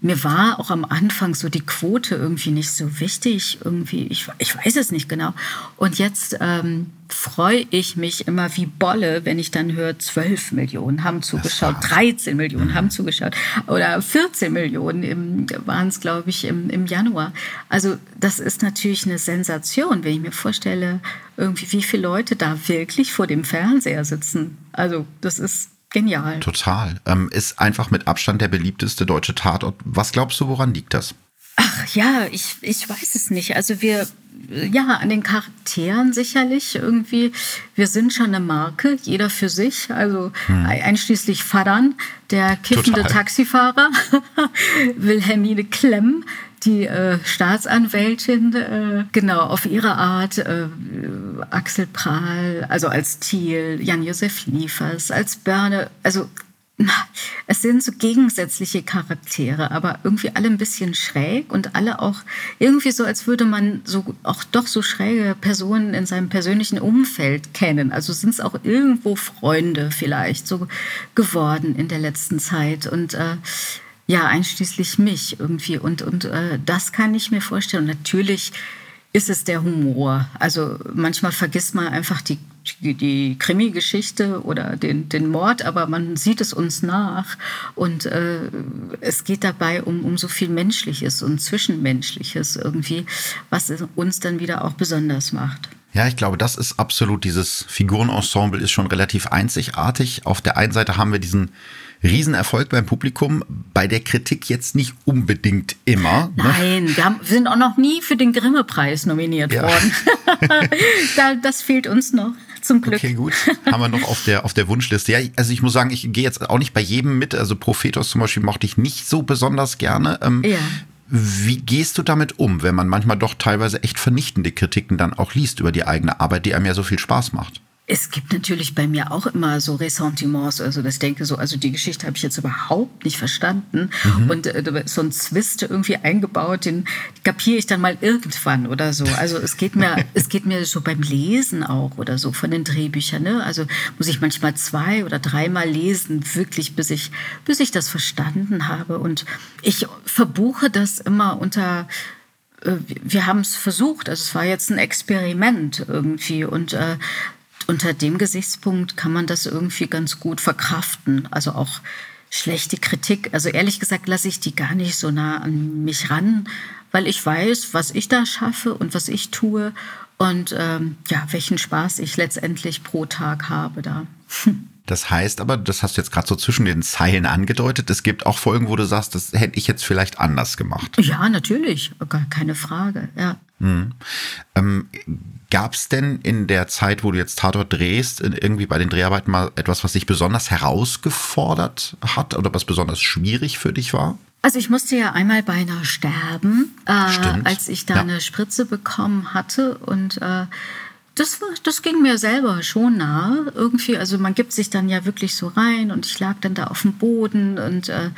mir war auch am Anfang so die Quote irgendwie nicht so wichtig. Irgendwie, ich, ich weiß es nicht genau. Und jetzt ähm, freue ich mich immer wie Bolle, wenn ich dann höre, 12 Millionen haben zugeschaut, 13 Millionen mhm. haben zugeschaut oder 14 Millionen waren es, glaube ich, im, im Januar. Also das ist natürlich eine Sensation, wenn ich mir vorstelle, irgendwie wie viele Leute da wirklich vor dem Fernseher sitzen. Also das ist genial. Total. Ähm, ist einfach mit Abstand der beliebteste deutsche Tatort. Was glaubst du, woran liegt das? Ach ja, ich, ich weiß es nicht. Also wir, ja, an den Charakteren sicherlich irgendwie. Wir sind schon eine Marke, jeder für sich. Also hm. einschließlich Fadan, der kiffende Total. Taxifahrer, *laughs* Wilhelmine Klemm, die äh, Staatsanwältin, äh, genau, auf ihre Art, äh, Axel Prahl, also als Thiel, Jan-Josef Liefers, als Börne, also es sind so gegensätzliche Charaktere, aber irgendwie alle ein bisschen schräg und alle auch irgendwie so, als würde man so auch doch so schräge Personen in seinem persönlichen Umfeld kennen. Also sind es auch irgendwo Freunde vielleicht so geworden in der letzten Zeit und äh, ja, einschließlich mich irgendwie und und äh, das kann ich mir vorstellen. Und natürlich ist es der Humor. Also manchmal vergisst man einfach die die Krimi-Geschichte oder den, den Mord, aber man sieht es uns nach. Und äh, es geht dabei um, um so viel Menschliches und Zwischenmenschliches irgendwie, was uns dann wieder auch besonders macht. Ja, ich glaube, das ist absolut, dieses Figurenensemble ist schon relativ einzigartig. Auf der einen Seite haben wir diesen Riesenerfolg beim Publikum, bei der Kritik jetzt nicht unbedingt immer. Ne? Nein, wir, haben, wir, sind auch noch nie für den Grimme-Preis nominiert ja. worden. *laughs* *laughs* da, das fehlt uns noch. Zum Glück. Okay, gut. Haben wir noch auf der, auf der Wunschliste. Ja, also ich muss sagen, ich gehe jetzt auch nicht bei jedem mit. Also Prophetos zum Beispiel mochte ich nicht so besonders gerne. Ähm, ja. Wie gehst du damit um, wenn man manchmal doch teilweise echt vernichtende Kritiken dann auch liest über die eigene Arbeit, die einem ja so viel Spaß macht? Es gibt natürlich bei mir auch immer so Ressentiments, also das denke so, also die Geschichte habe ich jetzt überhaupt nicht verstanden mhm. und äh, so ein Zwist irgendwie eingebaut, den kapiere ich dann mal irgendwann oder so. Also es geht mir, *laughs* es geht mir so beim Lesen auch oder so von den Drehbüchern. Ne? Also muss ich manchmal zwei oder dreimal lesen, wirklich, bis ich, bis ich das verstanden habe. Und ich verbuche das immer unter äh, wir haben es versucht, also es war jetzt ein Experiment irgendwie und äh, unter dem Gesichtspunkt kann man das irgendwie ganz gut verkraften. Also auch schlechte Kritik. Also ehrlich gesagt lasse ich die gar nicht so nah an mich ran, weil ich weiß, was ich da schaffe und was ich tue und ähm, ja, welchen Spaß ich letztendlich pro Tag habe da. *laughs* Das heißt aber, das hast du jetzt gerade so zwischen den Zeilen angedeutet, es gibt auch Folgen, wo du sagst, das hätte ich jetzt vielleicht anders gemacht. Ja, natürlich, gar keine Frage, ja. Mhm. Ähm, Gab es denn in der Zeit, wo du jetzt Tatort drehst, irgendwie bei den Dreharbeiten mal etwas, was dich besonders herausgefordert hat oder was besonders schwierig für dich war? Also ich musste ja einmal beinahe sterben, äh, als ich da ja. eine Spritze bekommen hatte und äh, das, das ging mir selber schon nahe irgendwie. Also man gibt sich dann ja wirklich so rein und ich lag dann da auf dem Boden und äh,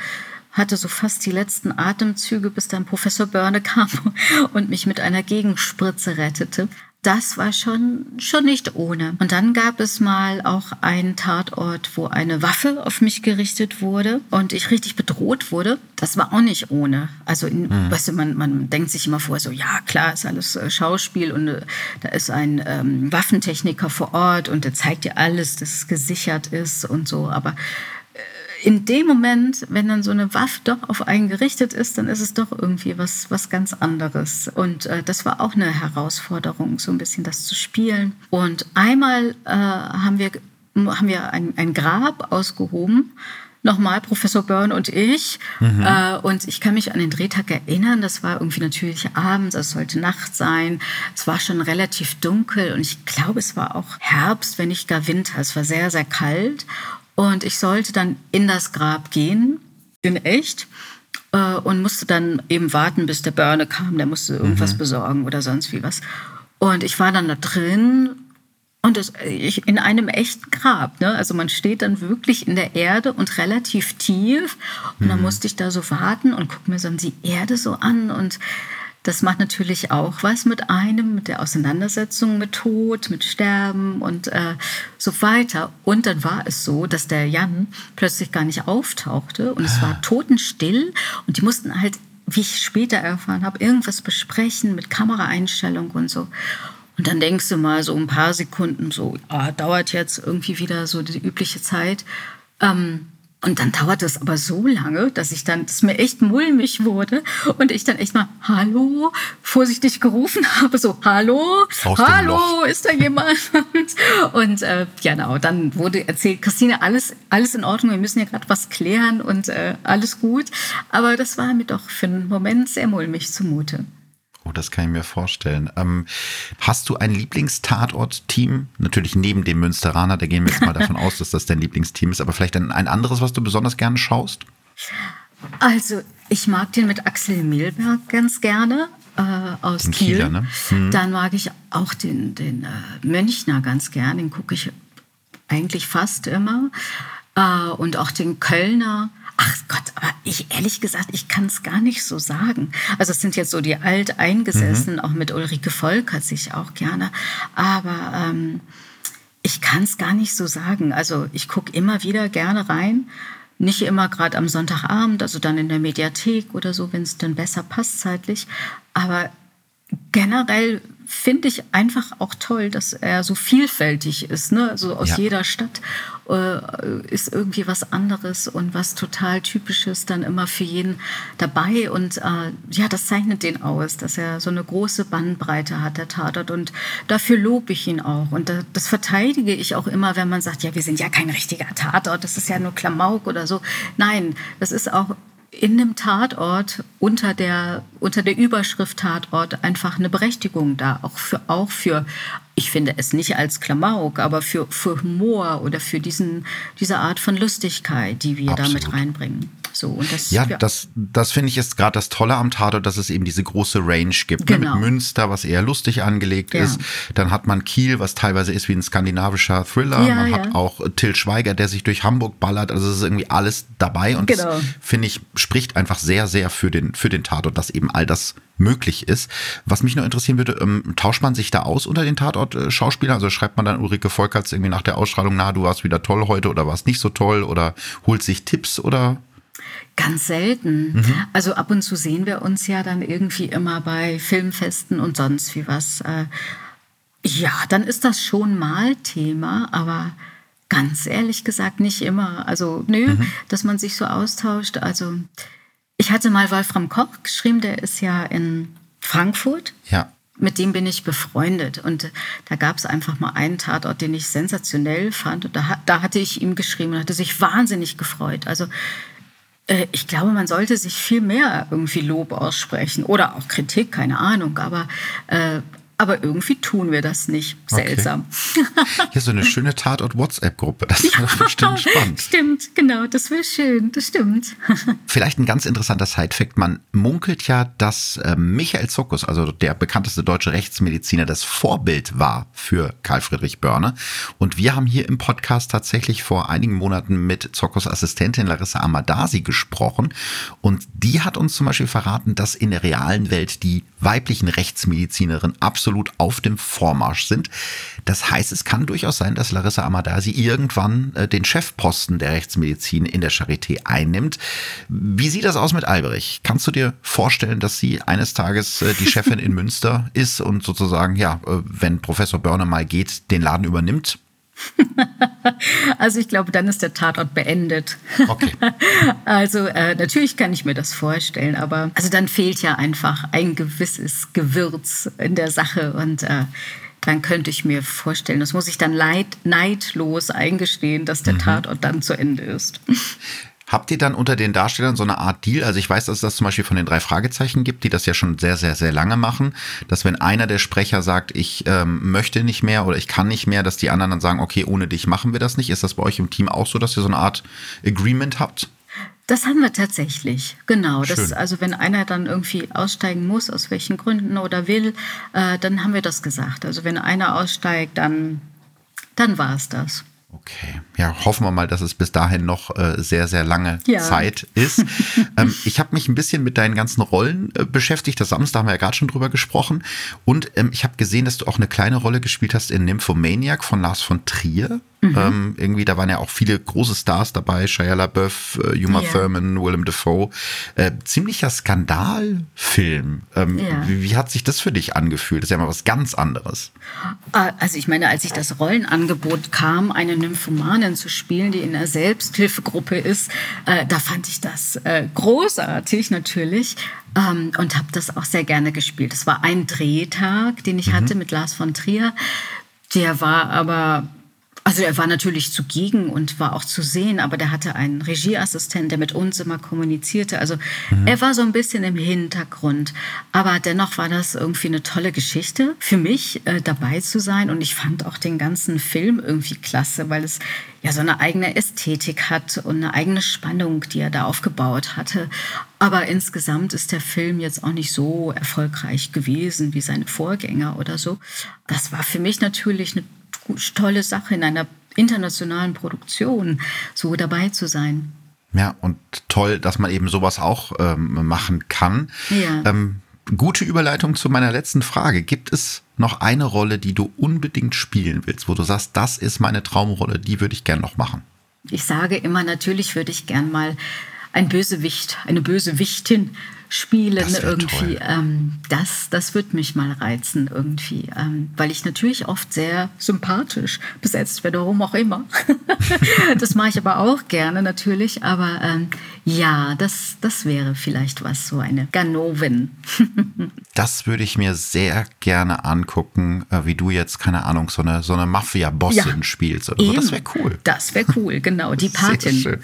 hatte so fast die letzten Atemzüge, bis dann Professor Börne kam *laughs* und mich mit einer Gegenspritze rettete das war schon, schon nicht ohne. Und dann gab es mal auch einen Tatort, wo eine Waffe auf mich gerichtet wurde und ich richtig bedroht wurde. Das war auch nicht ohne. Also, in, mhm. weißt du, man, man denkt sich immer vor, so, ja, klar, ist alles äh, Schauspiel und äh, da ist ein ähm, Waffentechniker vor Ort und der zeigt dir alles, dass es gesichert ist und so. Aber in dem Moment, wenn dann so eine Waffe doch auf einen gerichtet ist, dann ist es doch irgendwie was, was ganz anderes. Und äh, das war auch eine Herausforderung, so ein bisschen das zu spielen. Und einmal äh, haben wir, haben wir ein, ein Grab ausgehoben nochmal Professor Byrne und ich. Mhm. Äh, und ich kann mich an den Drehtag erinnern. Das war irgendwie natürlich abends, es sollte Nacht sein. Es war schon relativ dunkel und ich glaube, es war auch Herbst, wenn nicht gar Winter. Es war sehr, sehr kalt. Und ich sollte dann in das Grab gehen, in echt, äh, und musste dann eben warten, bis der Börne kam. Der musste irgendwas mhm. besorgen oder sonst wie was. Und ich war dann da drin und das, ich, in einem echten Grab. Ne? Also man steht dann wirklich in der Erde und relativ tief. Und dann mhm. musste ich da so warten und gucke mir dann die Erde so an und das macht natürlich auch was mit einem, mit der Auseinandersetzung mit Tod, mit Sterben und äh, so weiter. Und dann war es so, dass der Jan plötzlich gar nicht auftauchte und es war ah. totenstill und die mussten halt, wie ich später erfahren habe, irgendwas besprechen mit Kameraeinstellung und so. Und dann denkst du mal so ein paar Sekunden so, ah, dauert jetzt irgendwie wieder so die übliche Zeit. Ähm, und dann dauert es aber so lange, dass ich dann, dass mir echt mulmig wurde und ich dann echt mal Hallo vorsichtig gerufen *laughs* habe, so Hallo, Aus Hallo, *laughs* ist da jemand? und äh, genau, dann wurde erzählt, Christine, alles, alles in Ordnung, wir müssen ja gerade was klären und äh, alles gut. Aber das war mir doch für einen Moment sehr mulmig zumute. Oh, das kann ich mir vorstellen. Ähm, hast du ein Lieblingstatort-Team? Natürlich neben dem Münsteraner, da gehen wir jetzt mal *laughs* davon aus, dass das dein Lieblingsteam ist, aber vielleicht ein, ein anderes, was du besonders gerne schaust? Also, Ich mag den mit Axel Milberg ganz gerne äh, aus Kiel. Kieler, ne? mhm. Dann mag ich auch den, den äh, Münchner ganz gern. Den gucke ich eigentlich fast immer. Äh, und auch den Kölner. Ach Gott, aber ich ehrlich gesagt, ich kann es gar nicht so sagen. Also es sind jetzt so die Alteingesessenen, mhm. auch mit Ulrike Volkert sich auch gerne. Aber ähm, ich kann es gar nicht so sagen. Also ich gucke immer wieder gerne rein. Nicht immer gerade am Sonntagabend, also dann in der Mediathek oder so, wenn es dann besser passt zeitlich. Aber generell finde ich einfach auch toll, dass er so vielfältig ist. Ne? Also aus ja. jeder Stadt äh, ist irgendwie was anderes und was total Typisches dann immer für jeden dabei. Und äh, ja, das zeichnet den aus, dass er so eine große Bandbreite hat, der Tatort. Und dafür lobe ich ihn auch. Und das verteidige ich auch immer, wenn man sagt, ja, wir sind ja kein richtiger Tatort, das ist ja nur Klamauk oder so. Nein, das ist auch in einem Tatort unter der, unter der Überschrift Tatort einfach eine Berechtigung da, auch für, auch für ich finde es nicht als Klamauk, aber für, für Humor oder für diesen, diese Art von Lustigkeit, die wir Absolut. damit reinbringen. So, und das, ja, ja, das, das finde ich ist gerade das Tolle am Tatort, dass es eben diese große Range gibt. Genau. Mit Münster, was eher lustig angelegt ja. ist. Dann hat man Kiel, was teilweise ist wie ein skandinavischer Thriller. Ja, man hat auch Till Schweiger, der sich durch Hamburg ballert. Also es ist irgendwie alles dabei. Und genau. das, finde ich, spricht einfach sehr, sehr für den, für den Tatort, dass eben all das möglich ist. Was mich noch interessieren würde, ähm, tauscht man sich da aus unter den Tatort-Schauspielern? Also schreibt man dann Ulrike Volkerts irgendwie nach der Ausstrahlung, na, du warst wieder toll heute oder warst nicht so toll oder holt sich Tipps oder? Ganz selten. Mhm. Also ab und zu sehen wir uns ja dann irgendwie immer bei Filmfesten und sonst wie was. Äh, ja, dann ist das schon mal Thema, aber ganz ehrlich gesagt nicht immer. Also nö, mhm. dass man sich so austauscht. Also ich hatte mal Wolfram Koch geschrieben, der ist ja in Frankfurt. Ja. Mit dem bin ich befreundet. Und da gab es einfach mal einen Tatort, den ich sensationell fand. Und da, da hatte ich ihm geschrieben und hatte sich wahnsinnig gefreut. Also ich glaube, man sollte sich viel mehr irgendwie Lob aussprechen oder auch Kritik, keine Ahnung. Aber äh, aber irgendwie tun wir das nicht. Seltsam. *laughs* Okay. Hier so eine schöne Tatort-WhatsApp-Gruppe. Das ja, wäre bestimmt *laughs* spannend. Stimmt, genau. Das wäre schön. Das stimmt. *laughs* Vielleicht ein ganz interessanter Side-Fact. Man munkelt ja, dass äh, Michael Zuckus, also der bekannteste deutsche Rechtsmediziner, das Vorbild war für Karl Friedrich Börne. Und wir haben hier im Podcast tatsächlich vor einigen Monaten mit Zuckus Assistentin Larissa Amadasi gesprochen. Und die hat uns zum Beispiel verraten, dass in der realen Welt die weiblichen Rechtsmedizinerinnen absolut absolut auf dem Vormarsch sind. Das heißt, es kann durchaus sein, dass Larissa Amadasi irgendwann äh, den Chefposten der Rechtsmedizin in der Charité einnimmt. Wie sieht das aus mit Alberich? Kannst du dir vorstellen, dass sie eines Tages äh, die Chefin in Münster *laughs* ist und sozusagen, ja, äh, wenn Professor Börner mal geht, den Laden übernimmt? *laughs* also ich glaube, dann ist der Tatort beendet. Okay. *laughs* Also äh, natürlich kann ich mir das vorstellen, aber also dann fehlt ja einfach ein gewisses Gewürz in der Sache und äh, dann könnte ich mir vorstellen, das muss ich dann leid, neidlos eingestehen, dass der mhm. Tatort dann zu Ende ist. *laughs* Habt ihr dann unter den Darstellern so eine Art Deal? Also ich weiß, dass es das zum Beispiel von den drei Fragezeichen gibt, die das ja schon sehr, sehr, sehr lange machen, dass wenn einer der Sprecher sagt, ich ähm, möchte nicht mehr oder ich kann nicht mehr, dass die anderen dann sagen, okay, ohne dich machen wir das nicht. Ist das bei euch im Team auch so, dass ihr so eine Art Agreement habt? Das haben wir tatsächlich, genau. Das, also wenn einer dann irgendwie aussteigen muss, aus welchen Gründen oder will, äh, dann haben wir das gesagt. Also wenn einer aussteigt, dann, dann war es das. Okay, ja, hoffen wir mal, dass es bis dahin noch äh, sehr, sehr lange ja. Zeit ist. *laughs* ähm, ich habe mich ein bisschen mit deinen ganzen Rollen äh, beschäftigt. Das Samstag haben wir ja gerade schon drüber gesprochen. Und ähm, ich habe gesehen, dass du auch eine kleine Rolle gespielt hast in Nymphomaniac von Lars von Trier. Mhm. Ähm, irgendwie, da waren ja auch viele große Stars dabei, Shia LaBeouf, äh, Uma yeah. Thurman, Willem Dafoe. Äh, ziemlicher Skandalfilm. Ähm, ja. wie, wie, hat sich das für dich angefühlt? Das ist ja mal was ganz anderes. Ah, also ich meine, als ich das Rollenangebot kam, eine Nymphomanin zu spielen, die in einer Selbsthilfegruppe ist, äh, da fand ich das äh, großartig natürlich. Ähm, und habe das auch sehr gerne gespielt. Es war ein Drehtag, den ich mhm. hatte mit Lars von Trier. Der war aber also er war natürlich zugegen und war auch zu sehen, aber der hatte einen Regieassistent, der mit uns immer kommunizierte. Also mhm. er war so ein bisschen im Hintergrund. Aber dennoch war das irgendwie eine tolle Geschichte für mich, äh, dabei zu sein. Und ich fand auch den ganzen Film irgendwie klasse, weil es ja so eine eigene Ästhetik hat und eine eigene Spannung, die er da aufgebaut hatte. Aber insgesamt ist der Film jetzt auch nicht so erfolgreich gewesen wie seine Vorgänger oder so. Das war für mich natürlich eine tolle Sache in einer internationalen Produktion, so dabei zu sein. Ja, und toll, dass man eben sowas auch ähm, machen kann. Ja. Ähm, gute Überleitung zu meiner letzten Frage. Gibt es noch eine Rolle, die du unbedingt spielen willst, wo du sagst, das ist meine Traumrolle, die würde ich gern noch machen? Ich sage immer, natürlich würde ich gern mal ein Bösewicht, eine Bösewichtin spielen irgendwie. Ähm, das, das wird mich mal reizen irgendwie, ähm, weil ich natürlich oft sehr sympathisch besetzt werde, warum auch immer. *laughs* das mache ich aber auch gerne natürlich, aber ähm, ja, das, das wäre vielleicht was, so eine Ganovin. *laughs* das würde ich mir sehr gerne angucken, äh, wie du jetzt, keine Ahnung, so eine, so eine Mafia-Bossin ja, spielst oder so. Das wäre cool. Das wäre cool, genau, die *laughs* Patin.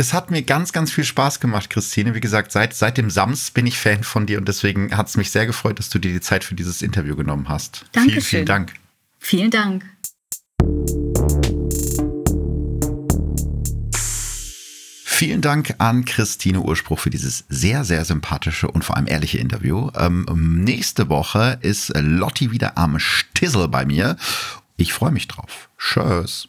Es hat mir ganz, ganz viel Spaß gemacht, Christine. Wie gesagt, seit, seit dem Sams bin ich Fan von dir und deswegen hat es mich sehr gefreut, dass du dir die Zeit für dieses Interview genommen hast. Dankeschön. Vielen, vielen Dank. Vielen Dank. Vielen Dank an Christine Urspruch für dieses sehr, sehr sympathische und vor allem ehrliche Interview. Ähm, nächste Woche ist Lotti wieder am Stissel bei mir. Ich freue mich drauf. Tschüss.